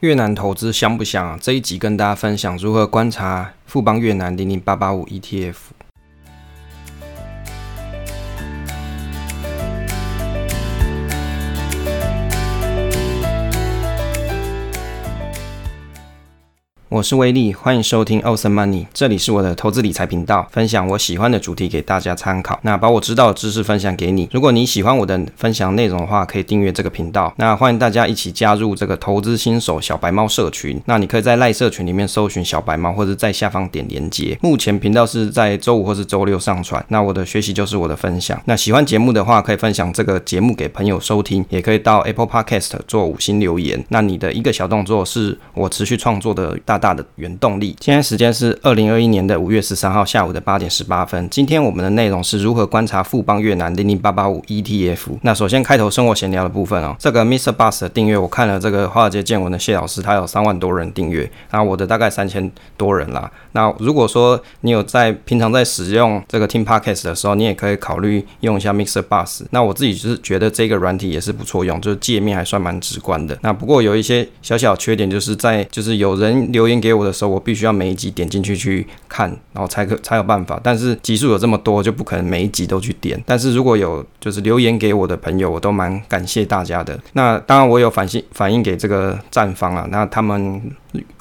越南投资香不香啊？这一集跟大家分享如何观察富邦越南零零八八五 ETF。我是威利，欢迎收听 Awesome Money，这里是我的投资理财频道，分享我喜欢的主题给大家参考。那把我知道的知识分享给你。如果你喜欢我的分享内容的话，可以订阅这个频道。那欢迎大家一起加入这个投资新手小白猫社群。那你可以在赖社群里面搜寻小白猫，或者在下方点连接。目前频道是在周五或是周六上传。那我的学习就是我的分享。那喜欢节目的话，可以分享这个节目给朋友收听，也可以到 Apple Podcast 做五星留言。那你的一个小动作是我持续创作的大大的原动力。现在时间是二零二一年的五月十三号下午的八点十八分。今天我们的内容是如何观察富邦越南零零八八五 ETF。那首先开头生活闲聊的部分哦，这个 Mr. Bus 的订阅，我看了这个华尔街见闻的谢老师，他有三万多人订阅，然后我的大概三千多人啦。那如果说你有在平常在使用这个听 Podcast 的时候，你也可以考虑用一下 Mr. Bus。那我自己就是觉得这个软体也是不错用，就是界面还算蛮直观的。那不过有一些小小缺点，就是在就是有人留言给我的。时候，我必须要每一集点进去去看，然后才可才有办法。但是集数有这么多，就不可能每一集都去点。但是如果有就是留言给我的朋友，我都蛮感谢大家的。那当然，我有反信反映给这个站方啊，那他们。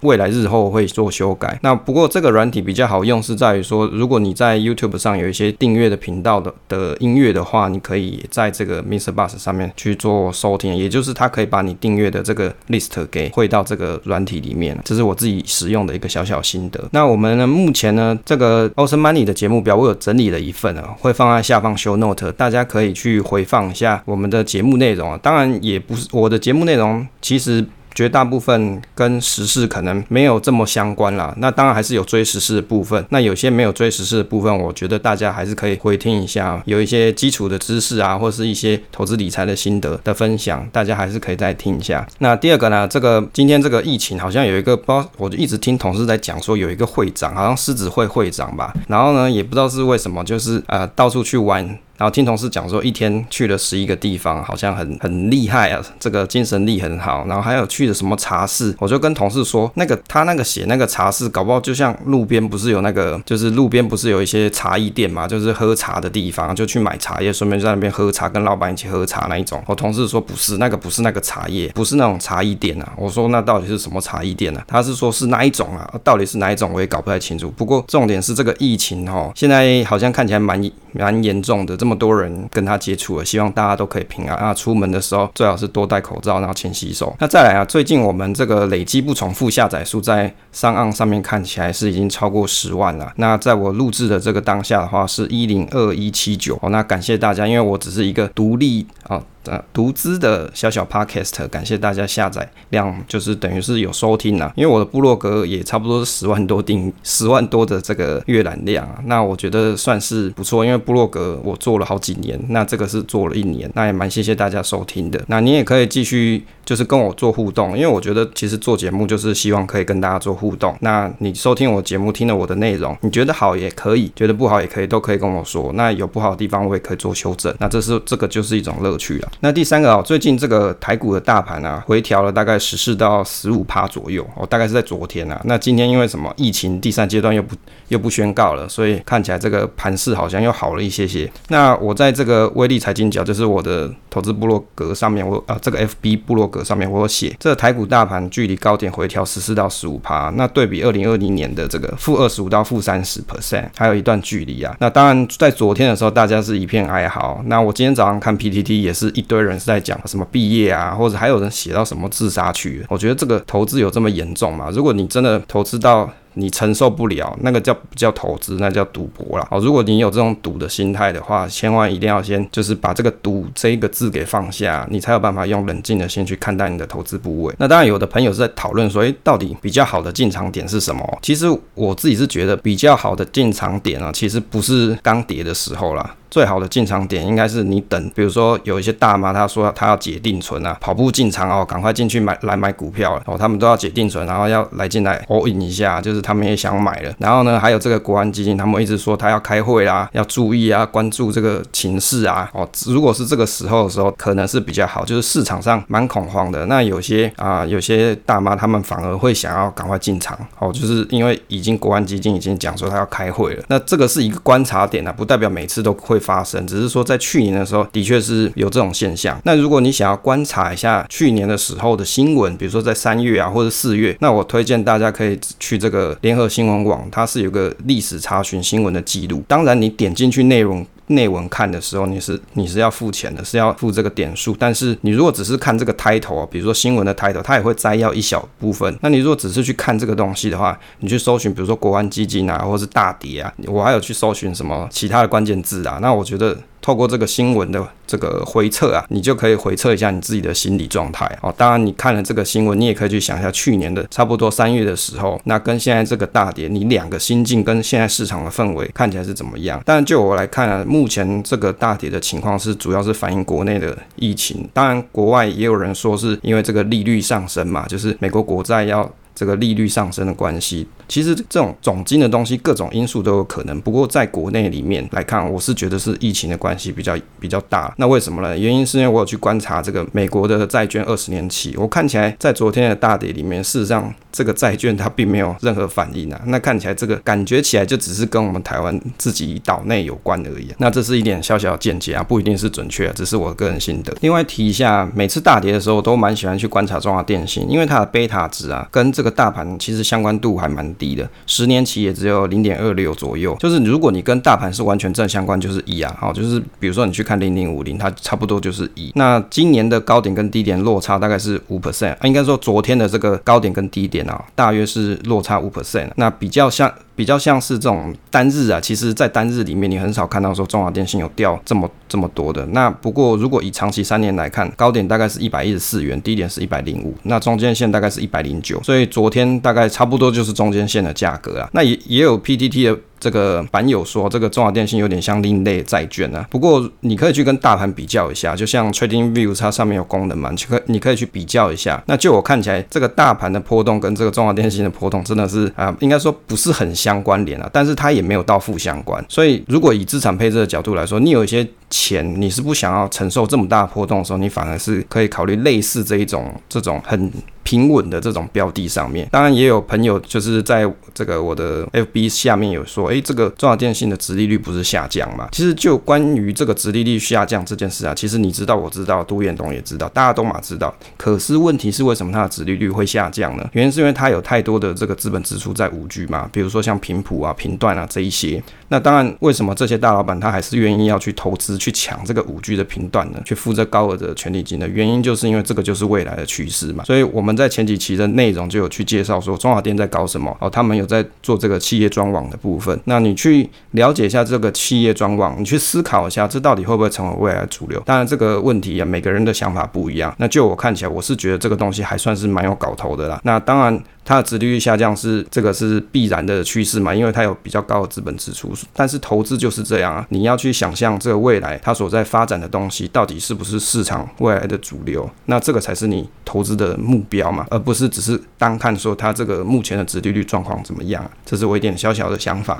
未来日后会做修改。那不过这个软体比较好用，是在于说，如果你在 YouTube 上有一些订阅的频道的的音乐的话，你可以在这个 Mr. Bus 上面去做收听，也就是它可以把你订阅的这个 list 给汇到这个软体里面。这是我自己使用的一个小小心得。那我们呢，目前呢，这个 Ocean Money 的节目表我有整理了一份啊，会放在下方 Show Note，大家可以去回放一下我们的节目内容啊。当然也不是我的节目内容，其实。绝大部分跟时事可能没有这么相关啦，那当然还是有追时事的部分。那有些没有追时事的部分，我觉得大家还是可以回听一下，有一些基础的知识啊，或是一些投资理财的心得的分享，大家还是可以再听一下。那第二个呢，这个今天这个疫情好像有一个，不，我就一直听同事在讲说有一个会长，好像狮子会会长吧，然后呢也不知道是为什么，就是呃到处去玩。然后听同事讲说，一天去了十一个地方，好像很很厉害啊，这个精神力很好。然后还有去了什么茶室，我就跟同事说，那个他那个写那个茶室，搞不好就像路边不是有那个，就是路边不是有一些茶艺店嘛，就是喝茶的地方，就去买茶叶，顺便在那边喝茶，跟老板一起喝茶那一种。我同事说不是，那个不是那个茶叶，不是那种茶艺店啊。我说那到底是什么茶艺店呢？他是说是哪一种啊？到底是哪一种我也搞不太清楚。不过重点是这个疫情哦，现在好像看起来蛮蛮严重的，这这么多人跟他接触了，希望大家都可以平安啊！出门的时候最好是多戴口罩，然后勤洗手。那再来啊，最近我们这个累积不重复下载数在上岸上面看起来是已经超过十万了。那在我录制的这个当下的话是一零二一七九哦。那感谢大家，因为我只是一个独立啊。呃，独资的小小 podcast，感谢大家下载量，就是等于是有收听啦。因为我的部落格也差不多是十万多订，十万多的这个阅览量啊，那我觉得算是不错。因为部落格我做了好几年，那这个是做了一年，那也蛮谢谢大家收听的。那你也可以继续就是跟我做互动，因为我觉得其实做节目就是希望可以跟大家做互动。那你收听我节目，听了我的内容，你觉得好也可以，觉得不好也可以，都可以跟我说。那有不好的地方，我也可以做修正。那这是这个就是一种乐趣了。那第三个啊，最近这个台股的大盘啊，回调了大概十四到十五趴左右，哦，大概是在昨天啊。那今天因为什么疫情第三阶段又不又不宣告了，所以看起来这个盘势好像又好了一些些。那我在这个威利财经角，就是我的投资部落格上面，我啊这个 FB 部落格上面我有写，这台股大盘距离高点回调十四到十五趴，那对比二零二零年的这个负二十五到负三十 percent，还有一段距离啊。那当然在昨天的时候，大家是一片哀嚎。那我今天早上看 PTT 也是一堆人。是在讲什么毕业啊，或者还有人写到什么自杀区？我觉得这个投资有这么严重吗？如果你真的投资到你承受不了，那个叫不叫投资？那叫赌博了。好，如果你有这种赌的心态的话，千万一定要先就是把这个赌这一个字给放下，你才有办法用冷静的心去看待你的投资部位。那当然，有的朋友是在讨论说，诶，到底比较好的进场点是什么？其实我自己是觉得比较好的进场点啊，其实不是刚跌的时候啦。最好的进场点应该是你等，比如说有一些大妈她说她要解定存啊，跑步进场哦，赶快进去买来买股票了哦，他们都要解定存，然后要来进来 all in 一下，就是他们也想买了。然后呢，还有这个国安基金，他们一直说他要开会啦，要注意啊，关注这个情势啊哦，如果是这个时候的时候，可能是比较好，就是市场上蛮恐慌的。那有些啊，有些大妈他们反而会想要赶快进场哦，就是因为已经国安基金已经讲说他要开会了，那这个是一个观察点啊，不代表每次都会发生，只是说在去年的时候的确是有这种现象。那如果你想要观察一下去年的时候的新闻，比如说在三月啊或者四月，那我推荐大家可以去这个联合新闻网，它是有个历史查询新闻的记录。当然，你点进去内容。内文看的时候，你是你是要付钱的，是要付这个点数。但是你如果只是看这个 title 啊，比如说新闻的 title，它也会摘要一小部分。那你如果只是去看这个东西的话，你去搜寻，比如说国安基金啊，或是大跌啊，我还有去搜寻什么其他的关键字啊，那我觉得。透过这个新闻的这个回测啊，你就可以回测一下你自己的心理状态哦。当然，你看了这个新闻，你也可以去想一下去年的差不多三月的时候，那跟现在这个大跌，你两个心境跟现在市场的氛围看起来是怎么样？但就我来看啊，目前这个大跌的情况是主要是反映国内的疫情。当然，国外也有人说是因为这个利率上升嘛，就是美国国债要。这个利率上升的关系，其实这种总金的东西，各种因素都有可能。不过在国内里面来看，我是觉得是疫情的关系比较比较大。那为什么呢？原因是因为我有去观察这个美国的债券二十年期，我看起来在昨天的大跌里面，事实上这个债券它并没有任何反应啊。那看起来这个感觉起来就只是跟我们台湾自己岛内有关而已。那这是一点小小的见解啊，不一定是准确，只是我个人心得。另外提一下，每次大跌的时候，都蛮喜欢去观察中华电信，因为它的贝塔值啊，跟这个大盘其实相关度还蛮低的，十年期也只有零点二六左右。就是如果你跟大盘是完全正相关，就是一啊，好，就是比如说你去看零零五零，它差不多就是一。那今年的高点跟低点落差大概是五 percent，应该说昨天的这个高点跟低点啊，大约是落差五 percent。那比较像。比较像是这种单日啊，其实，在单日里面，你很少看到说中华电信有掉这么这么多的。那不过，如果以长期三年来看，高点大概是一百一十四元，低点是一百零五，那中间线大概是一百零九，所以昨天大概差不多就是中间线的价格啊。那也也有 PTT 的。这个版友说，这个中华电信有点像另类债券啊。不过你可以去跟大盘比较一下，就像 Trading View 它上面有功能嘛，你可你可以去比较一下。那就我看起来，这个大盘的波动跟这个中华电信的波动真的是啊，应该说不是很相关联啊，但是它也没有到负相关。所以如果以资产配置的角度来说，你有一些钱你是不想要承受这么大的波动的时候，你反而是可以考虑类似这一种这种很。平稳的这种标的上面，当然也有朋友就是在这个我的 FB 下面有说，诶，这个中华电信的殖利率不是下降吗？其实就关于这个殖利率下降这件事啊，其实你知道，我知道，杜彦东也知道，大家都嘛知道。可是问题是为什么它的殖利率会下降呢？原因是因为它有太多的这个资本支出在五 G 嘛，比如说像频谱啊、频段啊这一些。那当然，为什么这些大老板他还是愿意要去投资去抢这个五 G 的频段呢？去付这高额的权利金呢原因，就是因为这个就是未来的趋势嘛。所以我们在前几期的内容就有去介绍说中华电在搞什么哦，他们有在做这个企业专网的部分。那你去了解一下这个企业专网，你去思考一下，这到底会不会成为未来主流？当然这个问题啊，每个人的想法不一样。那就我看起来，我是觉得这个东西还算是蛮有搞头的啦。那当然。它的殖利率下降是这个是必然的趋势嘛，因为它有比较高的资本支出。但是投资就是这样啊，你要去想象这个未来它所在发展的东西到底是不是市场未来的主流，那这个才是你投资的目标嘛，而不是只是单看说它这个目前的殖利率状况怎么样。这是我一点小小的想法。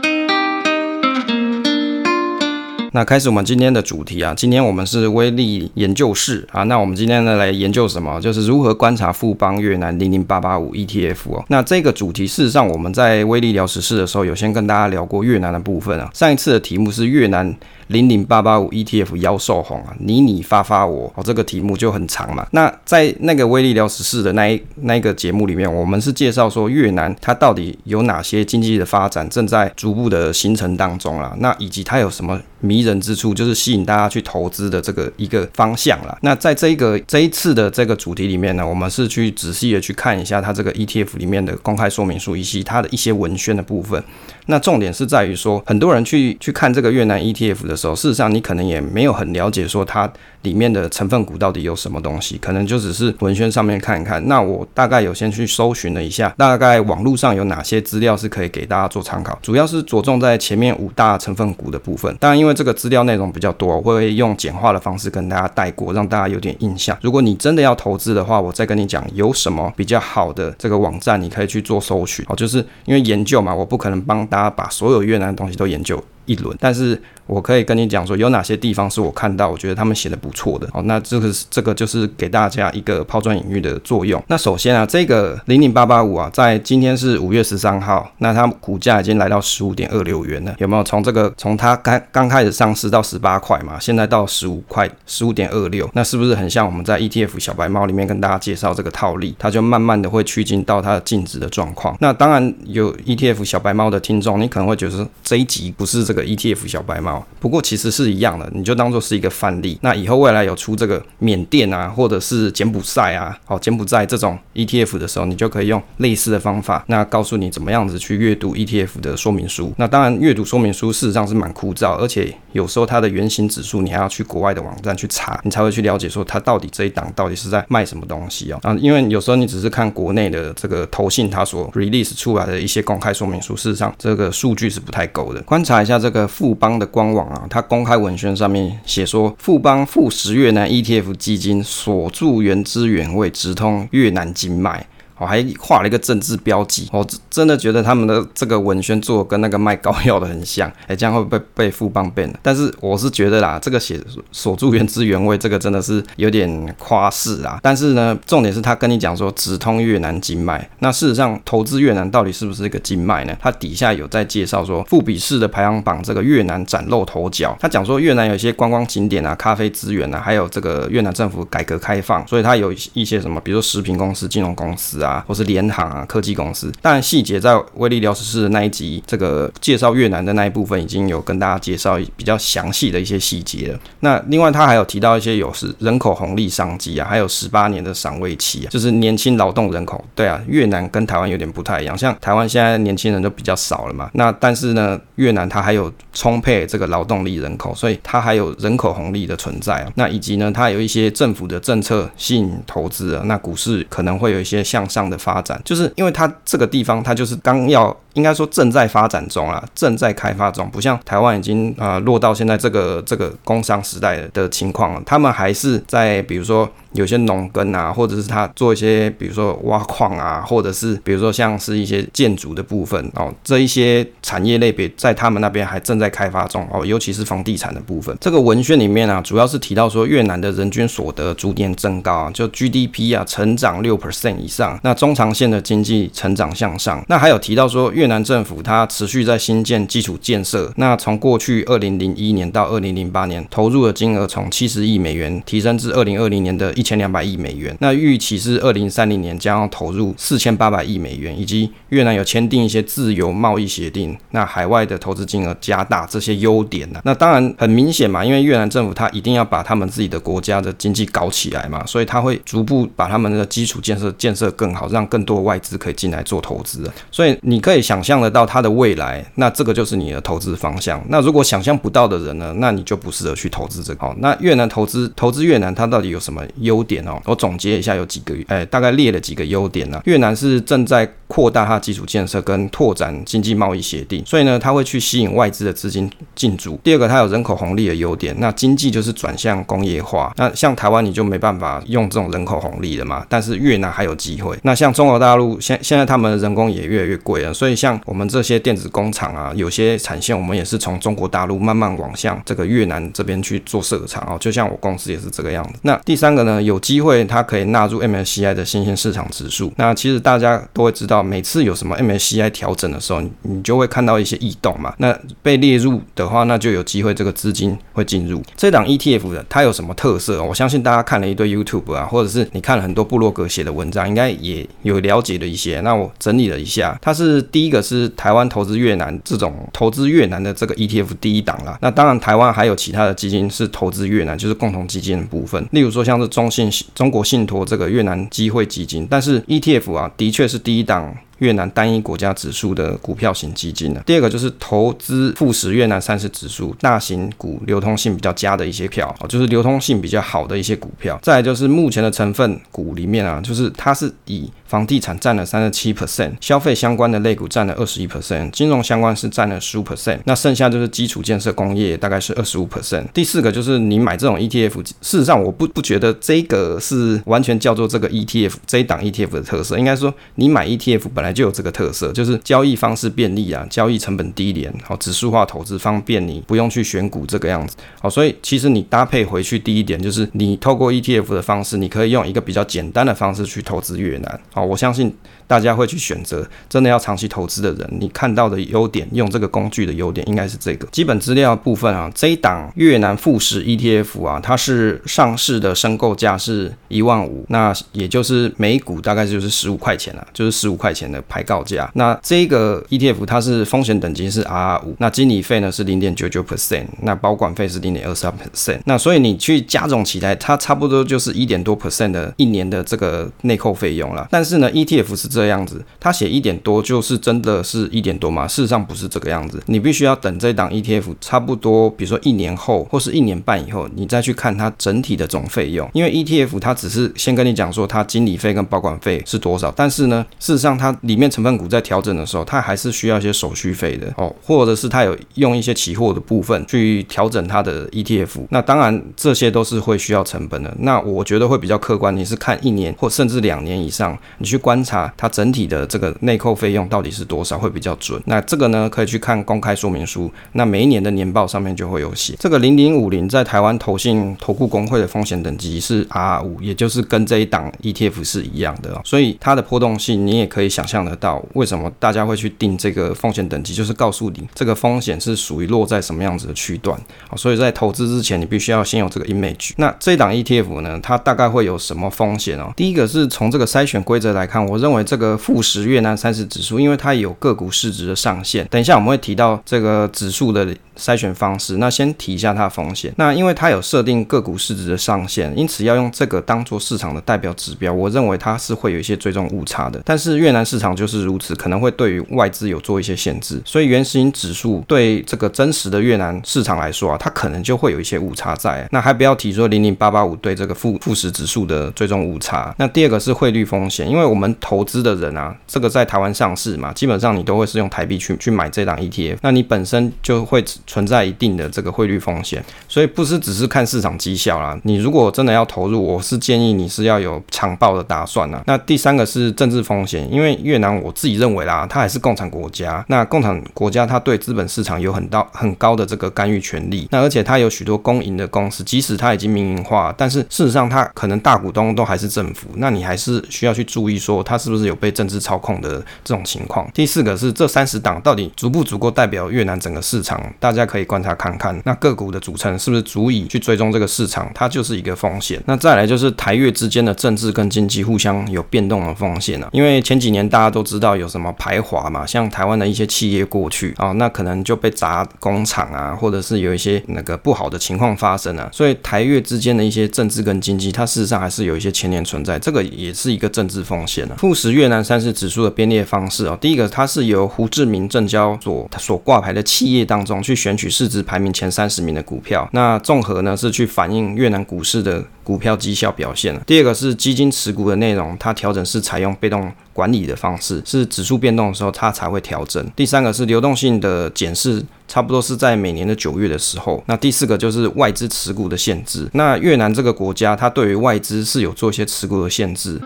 那开始我们今天的主题啊，今天我们是威力研究室啊，那我们今天呢来研究什么？就是如何观察富邦越南零零八八五 ETF 哦。那这个主题事实上我们在威力聊时事的时候有先跟大家聊过越南的部分啊。上一次的题目是越南。零零八八五 ETF 妖兽红啊，你你发发我哦，这个题目就很长嘛。那在那个威力聊时事的那一那一个节目里面，我们是介绍说越南它到底有哪些经济的发展正在逐步的形成当中啦。那以及它有什么迷人之处，就是吸引大家去投资的这个一个方向啦。那在这一个这一次的这个主题里面呢，我们是去仔细的去看一下它这个 ETF 里面的公开说明书以及它的一些文宣的部分。那重点是在于说，很多人去去看这个越南 ETF 的时候，事实上你可能也没有很了解说它里面的成分股到底有什么东西，可能就只是文宣上面看一看。那我大概有先去搜寻了一下，大概网络上有哪些资料是可以给大家做参考，主要是着重在前面五大成分股的部分。当然，因为这个资料内容比较多，我会用简化的方式跟大家带过，让大家有点印象。如果你真的要投资的话，我再跟你讲有什么比较好的这个网站，你可以去做搜寻。哦，就是因为研究嘛，我不可能帮大他把所有越南的东西都研究一轮，但是。我可以跟你讲说，有哪些地方是我看到，我觉得他们写的不错的。哦，那这个这个就是给大家一个抛砖引玉的作用。那首先啊，这个零零八八五啊，在今天是五月十三号，那它股价已经来到十五点二六元了。有没有从这个从它刚刚开始上市到十八块嘛，现在到十五块，十五点二六，那是不是很像我们在 ETF 小白猫里面跟大家介绍这个套利，它就慢慢的会趋近到它的净值的状况。那当然有 ETF 小白猫的听众，你可能会觉得这一集不是这个 ETF 小白猫。不过其实是一样的，你就当做是一个范例。那以后未来有出这个缅甸啊，或者是柬埔寨啊，哦，柬埔寨这种 ETF 的时候，你就可以用类似的方法，那告诉你怎么样子去阅读 ETF 的说明书。那当然，阅读说明书事实上是蛮枯燥，而且有时候它的原型指数你还要去国外的网站去查，你才会去了解说它到底这一档到底是在卖什么东西哦。啊，因为有时候你只是看国内的这个投信它所 release 出来的一些公开说明书，事实上这个数据是不太够的。观察一下这这个富邦的官网啊。它公开文宣上面写说，富邦富时越南 ETF 基金锁住原汁原味，直通越南经脉。我还画了一个政治标记，我真的觉得他们的这个文宣做跟那个卖膏药的很像，哎，这样会不会被被富邦变？但是我是觉得啦，这个写锁住原汁原味，这个真的是有点夸饰啦。但是呢，重点是他跟你讲说直通越南经脉，那事实上投资越南到底是不是一个经脉呢？他底下有在介绍说富比士的排行榜，这个越南崭露头角。他讲说越南有一些观光景点啊、咖啡资源啊，还有这个越南政府改革开放，所以他有一些什么，比如说食品公司、金融公司啊。啊，或是联航啊，科技公司。当然，细节在威利聊时事的那一集，这个介绍越南的那一部分，已经有跟大家介绍比较详细的一些细节了。那另外，他还有提到一些有是人口红利商机啊，还有十八年的赏味期啊，就是年轻劳动人口。对啊，越南跟台湾有点不太一样，像台湾现在年轻人都比较少了嘛。那但是呢，越南它还有充沛这个劳动力人口，所以它还有人口红利的存在啊。那以及呢，它有一些政府的政策吸引投资啊，那股市可能会有一些向上。样的发展，就是因为它这个地方，它就是刚要。应该说正在发展中啊，正在开发中，不像台湾已经啊、落到现在这个这个工商时代的情况，他们还是在比如说有些农耕啊，或者是他做一些比如说挖矿啊，或者是比如说像是一些建筑的部分哦，这一些产业类别在他们那边还正在开发中哦，尤其是房地产的部分。这个文宣里面啊，主要是提到说越南的人均所得逐年增高，就 GDP 啊成长六 percent 以上，那中长线的经济成长向上，那还有提到说。越南政府它持续在新建基础建设，那从过去二零零一年到二零零八年投入的金额从七十亿美元提升至二零二零年的一千两百亿美元，那预期是二零三零年将要投入四千八百亿美元，以及越南有签订一些自由贸易协定，那海外的投资金额加大这些优点呢、那当然很明显嘛，因为越南政府它一定要把他们自己的国家的经济搞起来嘛，所以它会逐步把他们的基础建设建设更好，让更多的外资可以进来做投资。所以你可以。想象得到它的未来，那这个就是你的投资方向。那如果想象不到的人呢，那你就不适合去投资这个。好，那越南投资投资越南，它到底有什么优点哦？我总结一下，有几个，哎，大概列了几个优点呢。越南是正在扩大它基础建设跟拓展经济贸易协定，所以呢，它会去吸引外资的资金进驻。第二个，它有人口红利的优点，那经济就是转向工业化。那像台湾你就没办法用这种人口红利了嘛，但是越南还有机会。那像中国大陆现现在他们的人工也越来越贵了，所以。像我们这些电子工厂啊，有些产线我们也是从中国大陆慢慢往向这个越南这边去做设厂哦。就像我公司也是这个样子。那第三个呢，有机会它可以纳入 MSCI 的新兴市场指数。那其实大家都会知道，每次有什么 MSCI 调整的时候，你就会看到一些异动嘛。那被列入的话，那就有机会这个资金会进入这档 ETF 的。它有什么特色？我相信大家看了一堆 YouTube 啊，或者是你看了很多布洛格写的文章，应该也有了解的一些。那我整理了一下，它是第一。一个是台湾投资越南这种投资越南的这个 ETF 第一档啦，那当然台湾还有其他的基金是投资越南，就是共同基金的部分，例如说像是中信中国信托这个越南机会基金，但是 ETF 啊的确是第一档。越南单一国家指数的股票型基金呢，第二个就是投资富时越南三十指数，大型股流通性比较佳的一些票，就是流通性比较好的一些股票。再来就是目前的成分股里面啊，就是它是以房地产占了三十七 percent，消费相关的类股占了二十一 percent，金融相关是占了十五 percent，那剩下就是基础建设工业大概是二十五 percent。第四个就是你买这种 ETF，事实上我不不觉得这个是完全叫做这个 ETF 这一档 ETF 的特色，应该说你买 ETF 本来就有这个特色，就是交易方式便利啊，交易成本低廉，好指数化投资方便你不用去选股这个样子，好，所以其实你搭配回去第一点就是你透过 ETF 的方式，你可以用一个比较简单的方式去投资越南，好，我相信。大家会去选择真的要长期投资的人，你看到的优点，用这个工具的优点应该是这个基本资料部分啊。这一档越南富时 ETF 啊，它是上市的申购价是一万五，那也就是每股大概就是十五块钱了，就是十五块钱的牌告价。那这个 ETF 它是风险等级是 RR 五，那经理费呢是零点九九 percent，那保管费是零点二三 percent。那所以你去加总起来，它差不多就是一点多 percent 的一年的这个内扣费用了。但是呢，ETF 是这。这样子，他写一点多就是真的是一点多吗？事实上不是这个样子，你必须要等这档 ETF 差不多，比如说一年后或是一年半以后，你再去看它整体的总费用。因为 ETF 它只是先跟你讲说它经理费跟保管费是多少，但是呢，事实上它里面成分股在调整的时候，它还是需要一些手续费的哦，或者是它有用一些期货的部分去调整它的 ETF。那当然这些都是会需要成本的。那我觉得会比较客观，你是看一年或甚至两年以上，你去观察它。整体的这个内扣费用到底是多少会比较准？那这个呢，可以去看公开说明书。那每一年的年报上面就会有写。这个零零五零在台湾投信投顾工会的风险等级是 R 五，也就是跟这一档 ETF 是一样的。所以它的波动性你也可以想象得到，为什么大家会去定这个风险等级，就是告诉你这个风险是属于落在什么样子的区段。所以在投资之前，你必须要先有这个 image。那这一档 ETF 呢，它大概会有什么风险哦？第一个是从这个筛选规则来看，我认为这这个。富时越南三十指数，因为它有个股市值的上限。等一下我们会提到这个指数的筛选方式。那先提一下它的风险。那因为它有设定个股市值的上限，因此要用这个当做市场的代表指标。我认为它是会有一些追踪误差的。但是越南市场就是如此，可能会对于外资有做一些限制。所以原始型指数对这个真实的越南市场来说啊，它可能就会有一些误差在。那还不要提说零零八八五对这个富富时指数的追踪误差。那第二个是汇率风险，因为我们投资的人啊，这个在台湾上市嘛，基本上你都会是用台币去去买这档 ETF，那你本身就会存在一定的这个汇率风险，所以不是只是看市场绩效啦。你如果真的要投入，我是建议你是要有长抱的打算啦。那第三个是政治风险，因为越南我自己认为啦，它还是共产国家，那共产国家它对资本市场有很大很高的这个干预权力，那而且它有许多公营的公司，即使它已经民营化，但是事实上它可能大股东都还是政府，那你还是需要去注意说它是不是有被政治操控的这种情况。第四个是这三十档到底足不足够代表越南整个市场？大家家可以观察看看，那个股的组成是不是足以去追踪这个市场？它就是一个风险。那再来就是台越之间的政治跟经济互相有变动的风险啊。因为前几年大家都知道有什么排华嘛，像台湾的一些企业过去啊，那可能就被砸工厂啊，或者是有一些那个不好的情况发生啊。所以台越之间的一些政治跟经济，它事实上还是有一些牵连存在，这个也是一个政治风险啊。富时越南三十指数的编列方式哦，第一个它是由胡志明证交所所挂牌的企业当中去选选取市值排名前三十名的股票，那综合呢是去反映越南股市的股票绩效表现。第二个是基金持股的内容，它调整是采用被动管理的方式，是指数变动的时候它才会调整。第三个是流动性的检视，差不多是在每年的九月的时候。那第四个就是外资持股的限制。那越南这个国家，它对于外资是有做一些持股的限制。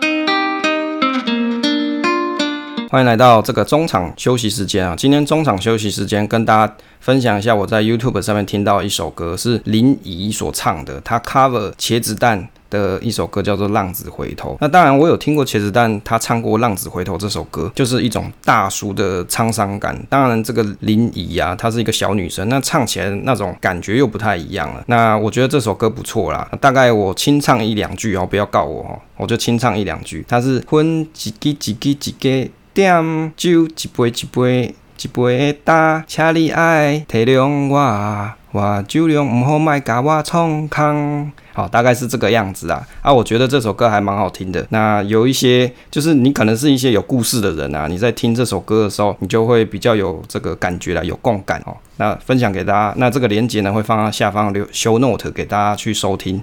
欢迎来到这个中场休息时间啊！今天中场休息时间跟大家分享一下，我在 YouTube 上面听到一首歌，是林沂所唱的，他 cover 茄子蛋的一首歌，叫做《浪子回头》。那当然，我有听过茄子蛋他唱过《浪子回头》这首歌，就是一种大叔的沧桑感。当然，这个林沂啊，她是一个小女生，那唱起来那种感觉又不太一样了。那我觉得这首歌不错啦，大概我清唱一两句哦，不要告我哦，我就清唱一两句。它是分一支一支一支。点酒一杯一杯一杯的打，请你爱体谅我，我酒量唔好，卖甲我创空。好，大概是这个样子啊。啊，我觉得这首歌还蛮好听的。那有一些，就是你可能是一些有故事的人啊，你在听这首歌的时候，你就会比较有这个感觉啦，有共感哦。那分享给大家，那这个链接呢会放在下方留 show note 给大家去收听。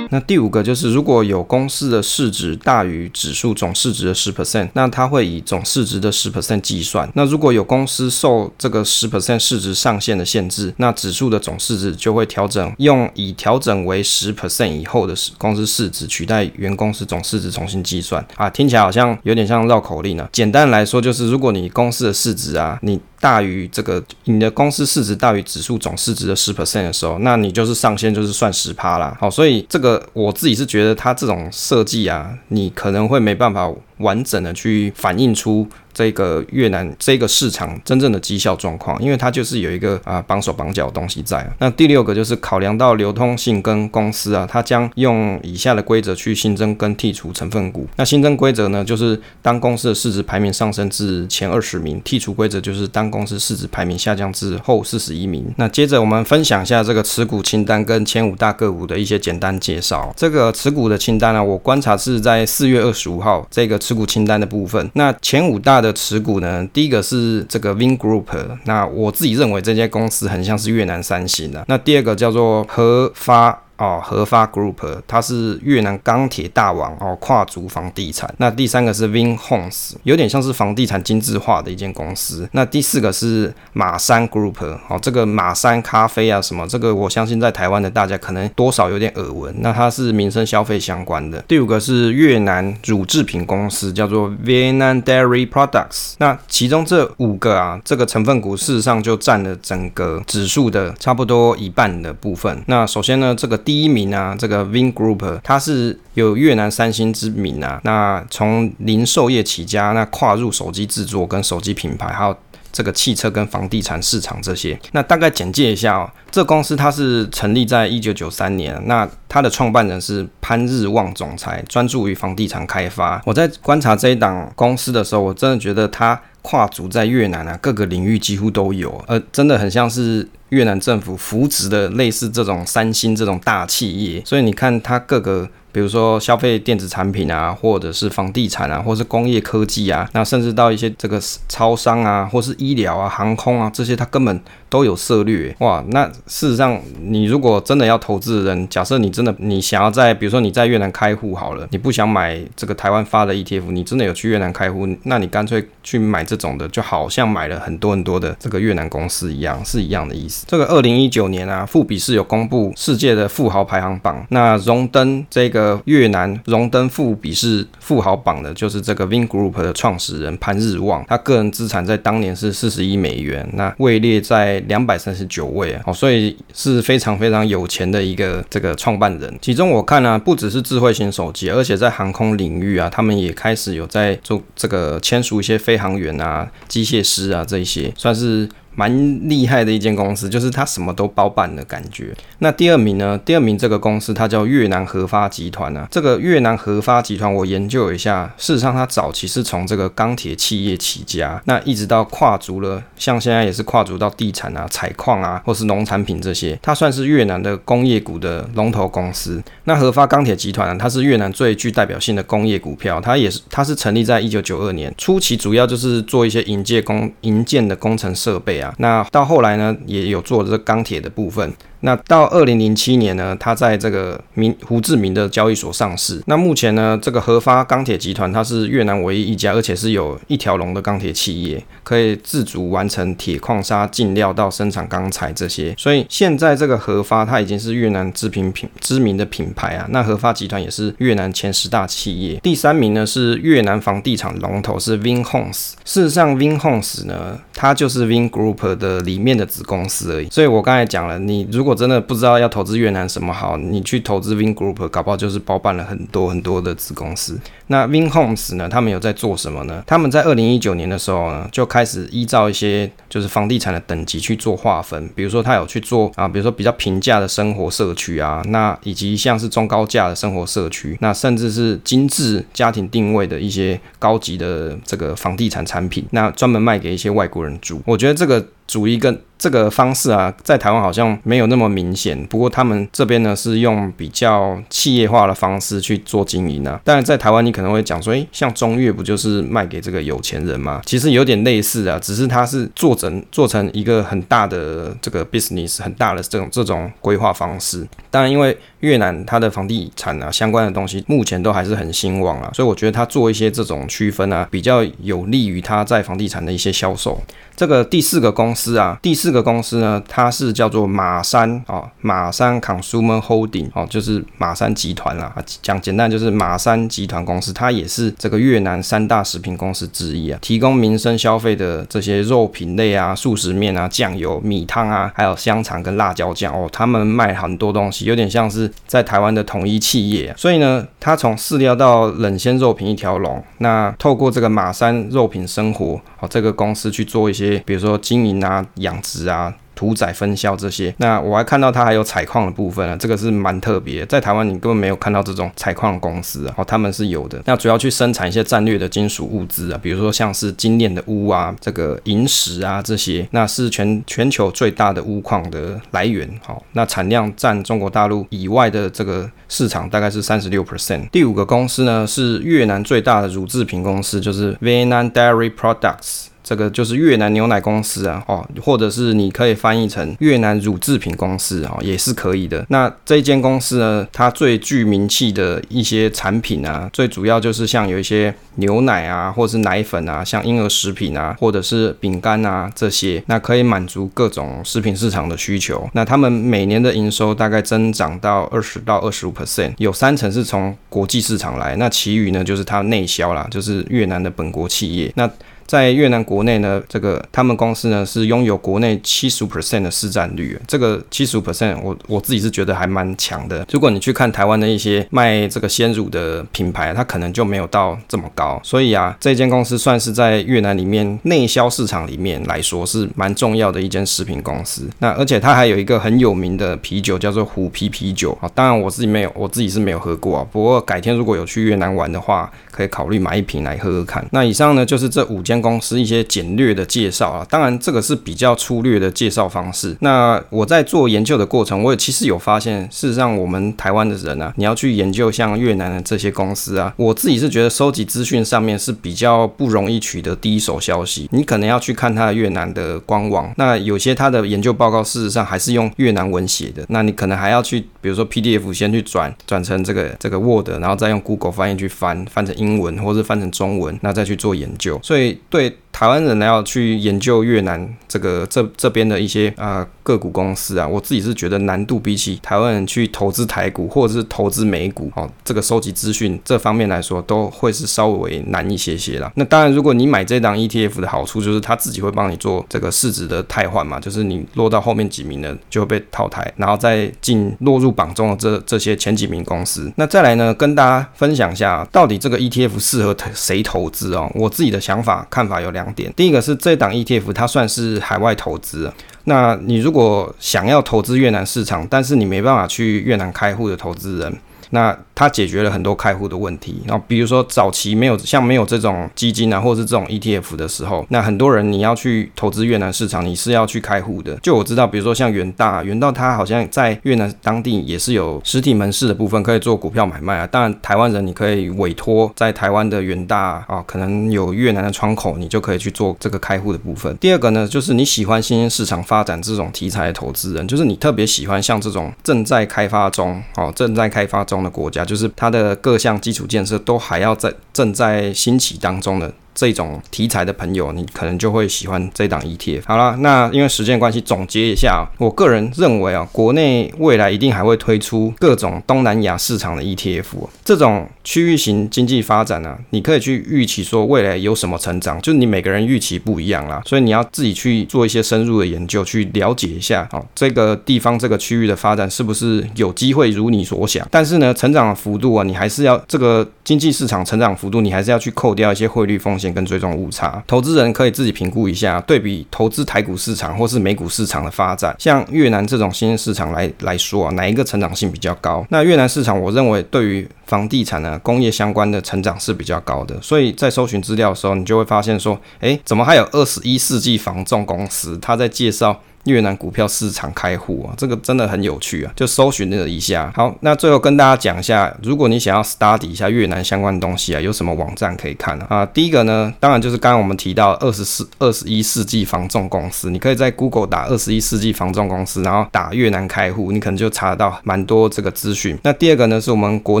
那第五个就是如果有公司的市值大于指数总市值的十 percent，那它会以总市值的十 percent 计算。那如果有公司受这个十 percent 市值上限的限制，那指数的总市值就会调整，用以调整为十 percent 以后的公司市值取代原公司总市值重新计算。啊，听起来好像有点像绕口令呢、简单来说就是，如果你公司的市值啊，你大于这个你的公司市值大于指数总市值的十 percent 的时候，那你就是上限就是算十趴啦。好，所以这个我自己是觉得它这种设计啊，你可能会没办法完整的去反映出。这个越南这个市场真正的绩效状况，因为它就是有一个啊绑手绑脚的东西在。那第六个就是考量到流通性跟公司啊，它将用以下的规则去新增跟剔除成分股。那新增规则呢，就是当公司的市值排名上升至前二十名；剔除规则就是当公司市值排名下降至后四十一名。那接着我们分享一下这个持股清单跟前五大个股的一些简单介绍。这个持股的清单呢、我观察是在四月二十五号这个持股清单的部分。那前五大的。的持股呢，第一个是这个 Vingroup，那我自己认为这家公司很像是越南三星的。那第二个叫做和发。哦，合发 Group 它是越南钢铁大王哦，跨足房地产。那第三个是 Vinhomes，有点像是房地产精致化的一间公司。那第四个是马山 Group，哦，这个马山咖啡啊什么，这个我相信在台湾的大家可能多少有点耳闻。那它是民生消费相关的。第五个是越南乳制品公司，叫做 Vietnam Dairy Products。那其中这五个啊，这个成分股事实上就占了整个指数的差不多一半的部分。那首先呢，这个。第一名啊，这个 Vingroup 它是有越南三星之名啊。那从零售业起家，那跨入手机制作跟手机品牌，还有这个汽车跟房地产市场这些。那大概简介一下哦，这公司它是成立在一九九三年，那它的创办人是潘日旺总裁，专注于房地产开发。我在观察这一档公司的时候，我真的觉得它跨足在越南啊，各个领域几乎都有，呃，真的很像是。越南政府扶植的类似这种三星这种大企业，所以你看它各个。比如说消费电子产品啊，或者是房地产啊，或是工业科技啊，那甚至到一些这个超商啊，或是医疗啊、航空啊这些，它根本都有涉猎。哇，那事实上，你如果真的要投资的人，假设你真的你想要在，比如说你在越南开户好了，你不想买这个台湾发的 ETF，你真的有去越南开户，那你干脆去买这种的，就好像买了很多很多的这个越南公司一样，是一样的意思。这个二零一九年啊，富比士有公布世界的富豪排行榜，那荣登这个。越南荣登富比士富豪榜的就是这个 Vingroup 的创始人潘日旺，他个人资产在当年是四十亿美元，那位列在两百三十九位啊，所以是非常非常有钱的一个这个创办人。其中我看呢、啊，不只是智慧型手机，而且在航空领域啊，他们也开始有在做这个签署一些飞行员啊、机械师啊这一些，算是。蛮厉害的一间公司，就是它什么都包办的感觉。那第二名呢？第二名这个公司它叫越南合发集团啊。这个越南合发集团我研究一下，事实上它早期是从这个钢铁企业起家，那一直到跨足了，像现在也是跨足到地产啊、采矿啊，或是农产品这些，它算是越南的工业股的龙头公司。那合发钢铁集团呢，它是越南最具代表性的工业股票，它也是它是成立在一九九二年，初期主要就是做一些营建工营建的工程设备啊。那到后来呢，也有做这钢铁的部分。那到二零零七年呢，它在这个明胡志明的交易所上市。那目前呢，这个合发钢铁集团它是越南唯一一家，而且是有一条龙的钢铁企业，可以自主完成铁矿砂进料到生产钢材这些。所以现在这个合发它已经是越南知名品知名的品牌啊。那合发集团也是越南前十大企业。第三名呢是越南房地产龙头是 Vinhomes。事实上 Vinhomes 呢，它就是 Vingroup 的里面的子公司而已。所以我刚才讲了，你如果果真的不知道要投资越南什么好，你去投资 Vingroup，搞不好就是包办了很多很多的子公司。那 Vinhomes 呢？他们有在做什么呢？他们在二零一九年的时候呢，就开始依照一些就是房地产的等级去做划分。比如说，他有去做啊，比如说比较平价的生活社区啊，那以及像是中高价的生活社区，那甚至是精致家庭定位的一些高级的这个房地产产品，那专门卖给一些外国人住。我觉得这个。主一个这个方式啊，在台湾好像没有那么明显。不过他们这边呢，是用比较企业化的方式去做经营啊。当然，在台湾你可能会讲说，诶，像中越不就是卖给这个有钱人吗？其实有点类似啊，只是它是做成做成一个很大的这个 business，很大的这种这种规划方式。当然，因为越南它的房地产啊相关的东西目前都还是很兴旺啊，所以我觉得它做一些这种区分啊，比较有利于它在房地产的一些销售。这个第四个公司啊，第四个公司呢，它是叫做马山哦，马山 Consumer Holding 哦，就是马山集团啦。讲简单就是马山集团公司，它也是这个越南三大食品公司之一啊，提供民生消费的这些肉品类啊、速食面啊、酱油、米汤啊，还有香肠跟辣椒酱哦，他们卖很多东西，有点像是在台湾的统一企业。所以呢，它从饲料到冷鲜肉品一条龙，那透过这个马山肉品生活哦，这个公司去做一些。比如说经营啊、养殖啊。屠宰分销这些，那我还看到它还有采矿的部分啊，这个是蛮特别，在台湾你根本没有看到这种采矿公司啊，哦，他们是有的。那主要去生产一些战略的金属物资啊，比如说像是精炼的钨啊、这个银石啊这些，那是全全球最大的钨矿的来源。好，那产量占中国大陆以外的这个市场大概是三十六 percent。第五个公司呢是越南最大的乳制品公司，就是 Vietnam Dairy Products。这个就是越南牛奶公司啊，哦，或者是你可以翻译成越南乳制品公司啊，也是可以的。那这间公司呢，它最具名气的一些产品啊，最主要就是像有一些牛奶啊，或是奶粉啊，像婴儿食品啊，或者是饼干啊这些，那可以满足各种食品市场的需求。那他们每年的营收大概增长到二十到二十五 percent，有三成是从国际市场来，那其余呢就是它内销啦，就是越南的本国企业。那在越南国内呢，这个他们公司呢是拥有国内七十五 percent 的市占率，这个七十五 percent 我我自己是觉得还蛮强的。如果你去看台湾的一些卖这个鲜乳的品牌，它可能就没有到这么高。所以啊，这间公司算是在越南里面内销市场里面来说是蛮重要的一间食品公司。那而且它还有一个很有名的啤酒叫做虎皮啤酒啊，当然我自己没有，我自己是没有喝过啊。不过改天如果有去越南玩的话，可以考虑买一瓶来喝喝看。那以上呢就是这五间。公司一些简略的介绍啊，当然这个是比较粗略的介绍方式。那我在做研究的过程，我也其实有发现，事实上我们台湾的人啊，你要去研究像越南的这些公司啊，我自己是觉得收集资讯上面是比较不容易取得第一手消息。你可能要去看他的越南的官网，那有些他的研究报告事实上还是用越南文写的，那你可能还要去，比如说 PDF 先去转转成这个这个 Word，然后再用 Google 翻译去翻翻成英文，或是翻成中文，那再去做研究。所以对台湾人呢，要去研究越南这个这这边的一些啊、个股公司啊，我自己是觉得难度比起台湾人去投资台股或者是投资美股哦，这个收集资讯这方面来说，都会是稍微难一些些啦。那当然，如果你买这档 ETF 的好处就是它自己会帮你做这个市值的汰换嘛，就是你落到后面几名呢就会被淘汰，然后再进落入榜中的这这些前几名公司。那再来呢，跟大家分享一下到底这个 ETF 适合谁投资哦？我自己的想法看法有两。点，第一个是这档 ETF 它算是海外投资，那你如果想要投资越南市场，但是你没办法去越南开户的投资人。那它解决了很多开户的问题，然后比如说早期没有像没有这种基金啊，或者是这种 ETF 的时候，那很多人你要去投资越南市场，你是要去开户的。就我知道，比如说像元大，元大它好像在越南当地也是有实体门市的部分，可以做股票买卖啊。当然，台湾人你可以委托在台湾的元大啊，可能有越南的窗口，你就可以去做这个开户的部分。第二个呢，就是你喜欢新兴市场发展这种题材的投资人，就是你特别喜欢像这种正在开发中哦，正在开发中。的国家，就是它的各项基础建设都还要在正在兴起当中的。这种题材的朋友，你可能就会喜欢这档 ETF。好了，那因为时间关系，总结一下，我个人认为啊，国内未来一定还会推出各种东南亚市场的 ETF。这种区域型经济发展呢、啊，你可以去预期说未来有什么成长，就你每个人预期不一样啦，所以你要自己去做一些深入的研究，去了解一下，哦，这个地方这个区域的发展是不是有机会如你所想？但是呢，成长的幅度啊，你还是要这个经济市场成长幅度，你还是要去扣掉一些汇率风险。跟追踪误差，投资人可以自己评估一下，对比投资台股市场或是美股市场的发展，像越南这种新兴市场来来说啊，哪一个成长性比较高？那越南市场，我认为对于房地产呢，工业相关的成长是比较高的，所以在搜寻资料的时候，你就会发现说，诶，怎么还有二十一世纪房仲公司？他在介绍越南股票市场开户啊，这个真的很有趣啊，就搜寻了一下。好，那最后跟大家讲一下，如果你想要 study 一下越南相关的东西啊，有什么网站可以看呢？啊，第一个呢，当然就是刚刚我们提到二十四二十一世纪房仲公司，你可以在 Google 打二十一世纪房仲公司，然后打越南开户，你可能就查得到蛮多这个资讯。那第二个呢，是我们国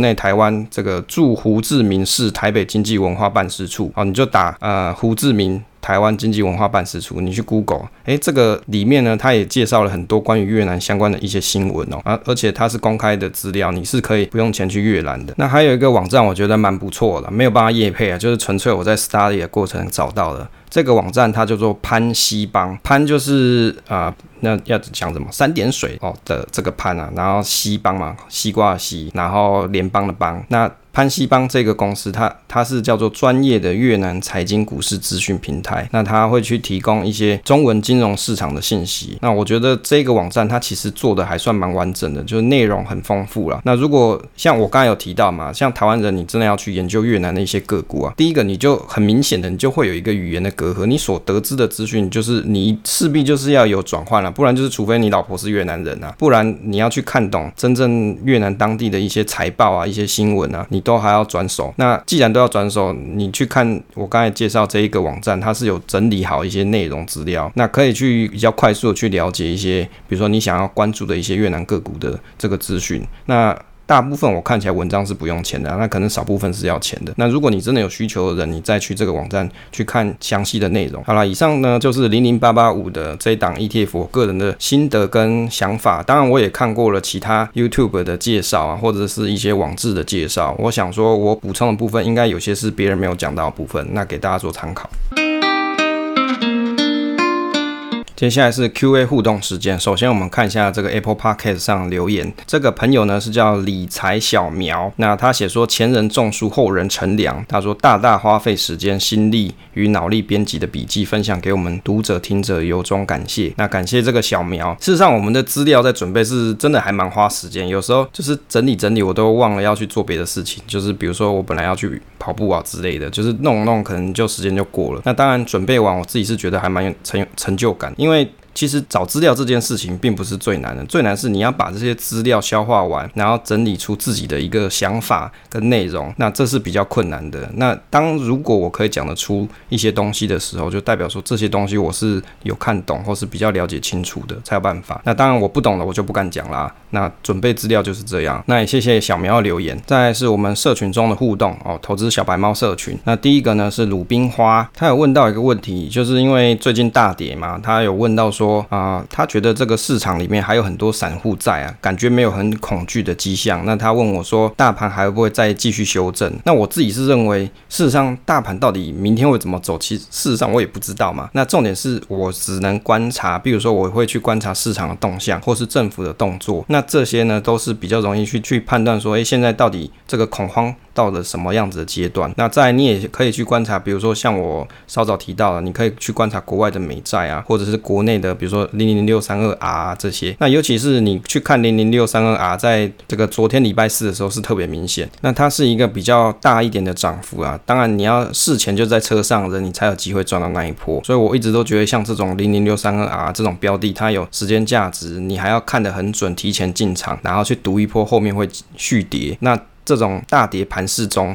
内台湾这个驻胡志明市台北经济文化办事处，好，你就打呃胡志明。台湾经济文化办事处，你去 Google，诶，这个里面呢，它也介绍了很多关于越南相关的一些新闻哦，而，而且它是公开的资料，你是可以不用钱去阅览的。那还有一个网站，我觉得蛮不错的，没有办法业配啊，就是纯粹我在 study 的过程找到的。这个网站它叫做潘西邦，潘就是啊、那要讲什么？三点水哦的这个潘啊，然后西邦嘛，西瓜的西，然后联邦的邦，那。潘西邦这个公司，它它是叫做专业的越南财经股市资讯平台，那它会去提供一些中文金融市场的信息。那我觉得这个网站它其实做的还算蛮完整的，就是内容很丰富啦。那如果像我刚才有提到嘛，像台湾人，你真的要去研究越南的一些个股啊，第一个你就很明显的，你就会有一个语言的隔阂，你所得知的资讯就是你势必就是要有转换了，不然就是除非你老婆是越南人啊，不然你要去看懂真正越南当地的一些财报啊、一些新闻啊，你。都还要转手，那既然都要转手，你去看我刚才介绍这一个网站，它是有整理好一些内容资料，那可以去比较快速的去了解一些，比如说你想要关注的一些越南个股的这个资讯，那。大部分我看起来文章是不用钱的，那可能少部分是要钱的。那如果你真的有需求的人，你再去这个网站去看详细的内容。好了，以上呢就是零零八八五的这一档 ETF 我个人的心得跟想法。当然，我也看过了其他 YouTube 的介绍啊，或者是一些网志的介绍。我想说，我补充的部分应该有些是别人没有讲到的部分，那给大家做参考。接下来是 Q&A 互动时间。首先，我们看一下这个 Apple Podcast 上留言。这个朋友呢是叫理财小苗，那他写说前人种树，后人乘凉。他说大大花费时间、心力与脑力编辑的笔记，分享给我们读者听者，由衷感谢。那感谢这个小苗。事实上，我们的资料在准备是真的还蛮花时间，有时候就是整理整理，我都忘了要去做别的事情。就是比如说我本来要去跑步啊之类的，就是弄弄，可能就时间就过了。那当然准备完，我自己是觉得还蛮有成成就感，因为。因为其实找资料这件事情并不是最难的，最难是你要把这些资料消化完，然后整理出自己的一个想法跟内容，那这是比较困难的。那当如果我可以讲得出一些东西的时候，就代表说这些东西我是有看懂或是比较了解清楚的，才有办法。那当然我不懂的我就不敢讲啦。那准备资料就是这样。那也谢谢小苗的留言。再是我们社群中的互动哦，投资小白猫社群。那第一个呢是鲁冰花，他有问到一个问题，就是因为最近大跌嘛，他有问到说。说啊，他觉得这个市场里面还有很多散户在啊，感觉没有很恐惧的迹象。那他问我说，大盘还会不会再继续修正？那我自己是认为，事实上大盘到底明天会怎么走，其实事实上我也不知道嘛。那重点是我只能观察，比如说我会去观察市场的动向，或是政府的动作。那这些呢，都是比较容易去去判断说，诶，现在到底这个恐慌。到了什么样子的阶段？那再你也可以去观察，比如说像我稍早提到的，你可以去观察国外的美债啊，或者是国内的，比如说零零六三二 R 这些。那尤其是你去看零零六三二 R，在这个昨天礼拜四的时候是特别明显。那它是一个比较大一点的涨幅啊。当然你要事前就在车上人，你才有机会赚到那一波。所以我一直都觉得像这种零零六三二 R 这种标的，它有时间价值，你还要看得很准，提前进场，然后去赌一波后面会续跌。那这种大跌盘势中，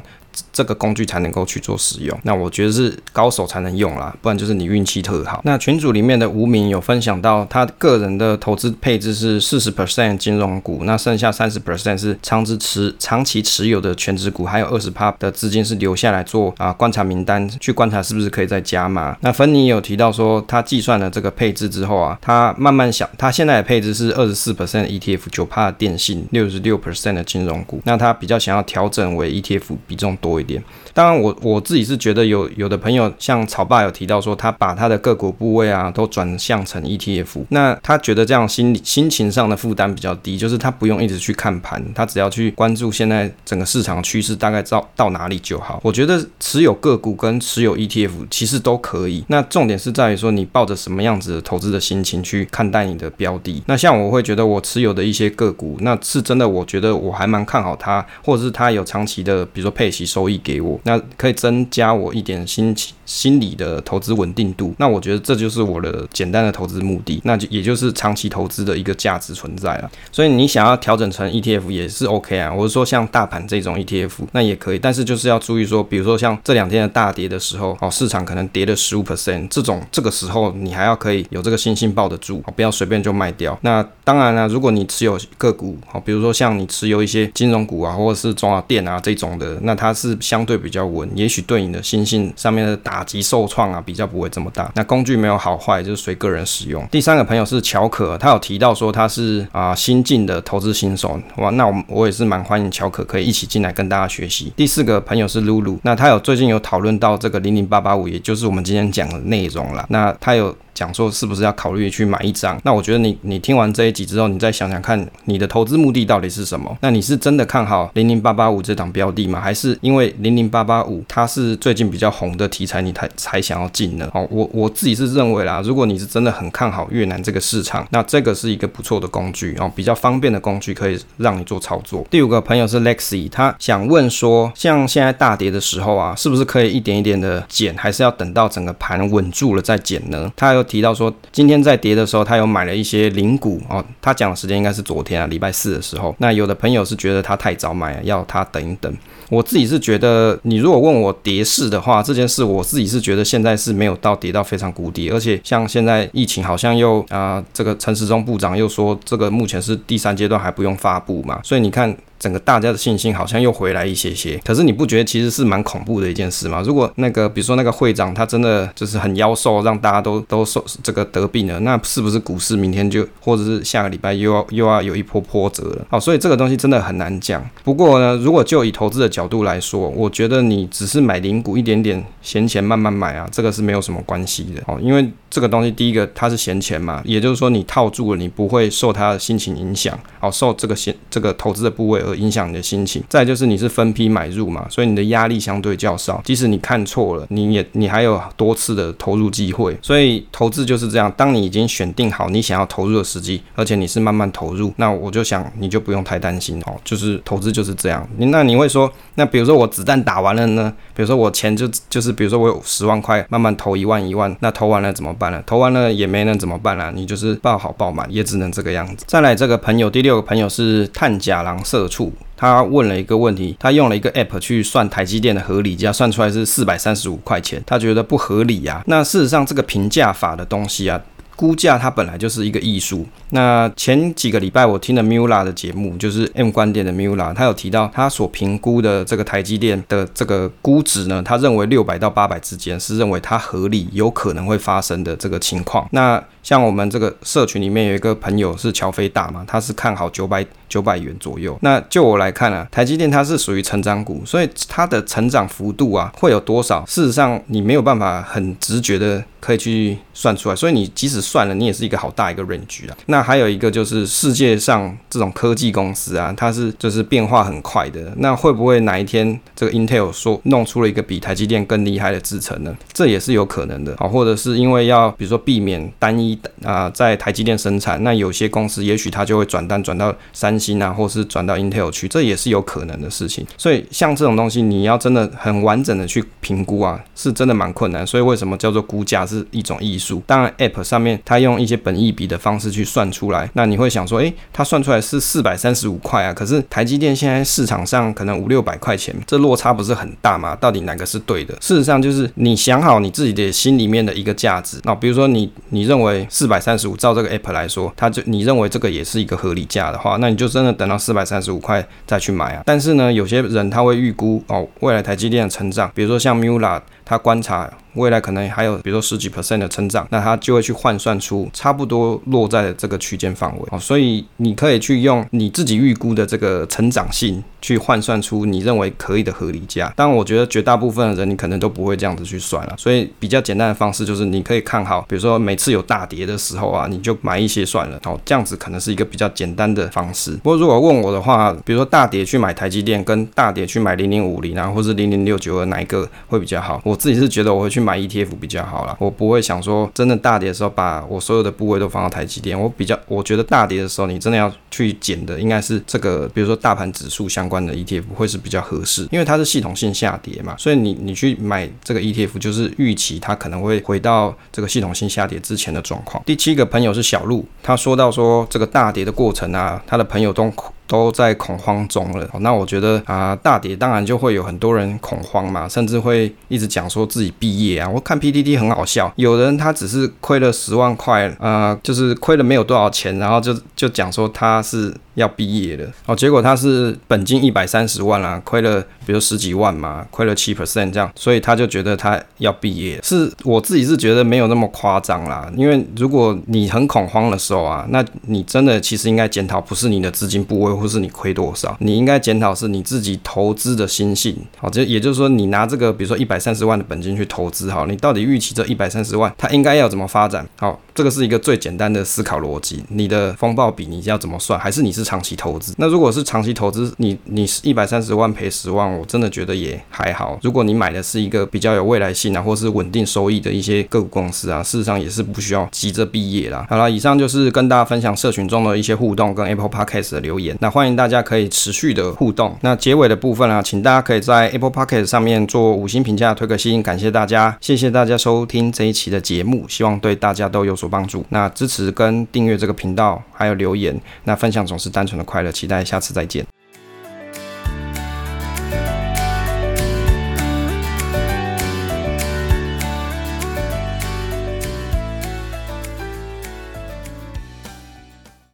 这个工具才能够去做使用，那我觉得是高手才能用啦，不然就是你运气特好。那群组里面的无名有分享到，他个人的投资配置是四十 percent 金融股，那剩下三十 percent 是长期持长期持有的全值股，还有二十趴的资金是留下来做啊观察名单，去观察是不是可以再加码。那芬妮有提到说，他计算了这个配置之后啊，他慢慢想，他现在的配置是二十四 percent ETF，九趴的电信，六十六 percent 的金融股，那他比较想要调整为 ETF 比重多一点。当然我，我自己是觉得有有的朋友像草爸有提到说，他把他的个股部位啊都转向成 ETF，那他觉得这样心理心情上的负担比较低，就是他不用一直去看盘，他只要去关注现在整个市场趋势大概到到哪里就好。我觉得持有个股跟持有 ETF 其实都可以，那重点是在于说你抱着什么样子的投资的心情去看待你的标的。那像我会觉得我持有的一些个股，那是真的，我觉得我还蛮看好它，或者是它有长期的，比如说配息收益给我。那可以增加我一点心情心理的投资稳定度。那我觉得这就是我的简单的投资目的，那就也就是长期投资的一个价值存在了。所以你想要调整成 ETF 也是 OK 啊，或者说像大盘这种 ETF 那也可以，但是就是要注意说，比如说像这两天的大跌的时候，哦，市场可能跌了十五 percent，这种这个时候你还要可以有这个信心抱得住，不要随便就卖掉。那当然了，如果你持有个股，哦，比如说像你持有一些金融股啊，或者是中华电啊这种的，那它是相对比较稳，也许对你的信心上面的打打击受创啊比较不会这么大。那工具没有好坏，就是随个人使用。第三个朋友是乔可，他有提到说他是啊、新进的投资新手，哇，那我我也是蛮欢迎乔可可以一起进来跟大家学习。第四个朋友是露露，那他有最近有讨论到这个零零八八五，也就是我们今天讲的内容了。那他有。讲说是不是要考虑去买一张？那我觉得你你听完这一集之后，你再想想看，你的投资目的到底是什么？那你是真的看好零零八八五这档标的吗？还是因为零零八八五它是最近比较红的题材，你才才想要进呢？哦，我我自己是认为啦，如果你是真的很看好越南这个市场，那这个是一个不错的工具哦，比较方便的工具可以让你做操作。第五个朋友是 Lexi，他想问说，像现在大跌的时候啊，是不是可以一点一点的减，还是要等到整个盘稳住了再减呢？他有。提到说，今天在跌的时候，他有买了一些零股哦。他讲的时间应该是昨天啊，礼拜四的时候。那有的朋友是觉得他太早买了，要他等一等。我自己是觉得，你如果问我跌势的话，这件事我自己是觉得现在是没有到跌到非常谷底，而且像现在疫情好像又啊、这个陈时中部长又说，这个目前是第三阶段还不用发布嘛，所以你看。整个大家的信心好像又回来一些些，可是你不觉得其实是蛮恐怖的一件事吗？如果那个比如说那个会长他真的就是很妖兽，让大家都都受这个得病了，那是不是股市明天就或者是下个礼拜又要又要有一波波折了？好，所以这个东西真的很难讲。不过呢，如果就以投资的角度来说，我觉得你只是买零股一点点闲钱慢慢买啊，这个是没有什么关系的哦，因为这个东西第一个它是闲钱嘛，也就是说你套住了，你不会受它的心情影响，哦，受这个闲这个投资的部位而。影响你的心情，再就是你是分批买入嘛，所以你的压力相对较少。即使你看错了，你也你还有多次的投入机会。所以投资就是这样，当你已经选定好你想要投入的时机，而且你是慢慢投入，那我就想你就不用太担心哦。就是投资就是这样。那你会说，那比如说我子弹打完了呢？比如说我钱就就是比如说我有十万块，慢慢投一万一万，那投完了怎么办呢？投完了也没能怎么办啦？你就是爆好爆满，也只能这个样子。再来这个朋友，第六个朋友是探甲狼社畜。他问了一个问题，他用了一个 app 去算台积电的合理价，算出来是四百三十五块钱，他觉得不合理呀。那事实上，这个评价法的东西啊。估价它本来就是一个艺术。那前几个礼拜我听了 Mula 的节目，就是 M 观点的 Mula，他有提到他所评估的这个台积电的这个估值呢，他认为六百到八百之间是认为它合理，有可能会发生的这个情况。那像我们这个社群里面有一个朋友是乔飞大嘛，他是看好九百九百元左右。那就我来看啊，台积电它是属于成长股，所以它的成长幅度啊会有多少？事实上你没有办法很直觉的。可以去算出来，所以你即使算了，你也是一个好大一个 range 啊。那还有一个就是世界上这种科技公司啊，它是就是变化很快的。那会不会哪一天这个 Intel 说弄出了一个比台积电更厉害的制程呢？这也是有可能的啊。或者是因为要比如说避免单一啊在台积电生产，那有些公司也许它就会转单转到三星啊，或是转到 Intel 去，这也是有可能的事情。所以像这种东西，你要真的很完整的去评估啊，是真的蛮困难。所以为什么叫做估价？是是一种艺术，当然，App 上面它用一些本益比的方式去算出来，那你会想说，诶，它算出来是四百三十五块啊，可是台积电现在市场上可能五六百块钱，这落差不是很大吗？到底哪个是对的？事实上，就是你想好你自己的心里面的一个价值，那比如说你你认为四百三十五，照这个 App 来说，它就你认为这个也是一个合理价的话，那你就真的等到四百三十五块再去买啊。但是呢，有些人他会预估哦，未来台积电的成长，比如说像 Mula，他观察。未来可能还有，比如说十几 percent 的成长，那它就会去换算出差不多落在这个区间范围哦，所以你可以去用你自己预估的这个成长性去换算出你认为可以的合理价。当然，我觉得绝大部分的人你可能都不会这样子去算了，所以比较简单的方式就是你可以看好，比如说每次有大跌的时候啊，你就买一些算了哦，这样子可能是一个比较简单的方式。不过如果问我的话，比如说大跌去买台积电，跟大跌去买零零五零啊，或是零零六九二哪一个会比较好？我自己是觉得我会去。买 ETF 比较好啦。我不会想说真的大跌的时候把我所有的部位都放到台积电。我比较我觉得大跌的时候，你真的要去捡的应该是这个，比如说大盘指数相关的 ETF 会是比较合适，因为它是系统性下跌嘛，所以你你去买这个 ETF 就是预期它可能会回到这个系统性下跌之前的状况。第七个朋友是小鹿，他说到说这个大跌的过程啊，他的朋友都。都在恐慌中了，那我觉得啊，大跌当然就会有很多人恐慌嘛，甚至会一直讲说自己毕业啊。我看 PDD 很好笑，有人他只是亏了十万块，呃，就是亏了没有多少钱，然后就就讲说他是。要毕业了哦，结果他是本金一百三十万啦，亏了比如十几万嘛，亏了七 percent 这样，所以他就觉得他要毕业。是我自己是觉得没有那么夸张啦，因为如果你很恐慌的时候啊，那你真的其实应该检讨，不是你的资金部位或是你亏多少，你应该检讨是你自己投资的心性。好，这也就是说你拿这个比如说一百三十万的本金去投资，好，你到底预期这一百三十万它应该要怎么发展？好，这个是一个最简单的思考逻辑。你的风暴比你要怎么算？还是你是？长期投资，那如果是长期投资，你你是一百三十万赔十万，我真的觉得也还好。如果你买的是一个比较有未来性啊，或是稳定收益的一些个股公司啊，事实上也是不需要急着毕业啦。好了，以上就是跟大家分享社群中的一些互动跟 Apple Podcast 的留言。那欢迎大家可以持续的互动。那结尾的部分啊，请大家可以在 Apple Podcast 上面做五星评价，推个心，感谢大家，谢谢大家收听这一期的节目，希望对大家都有所帮助。那支持跟订阅这个频道，还有留言，那分享总是单纯的快乐，期待下次再见。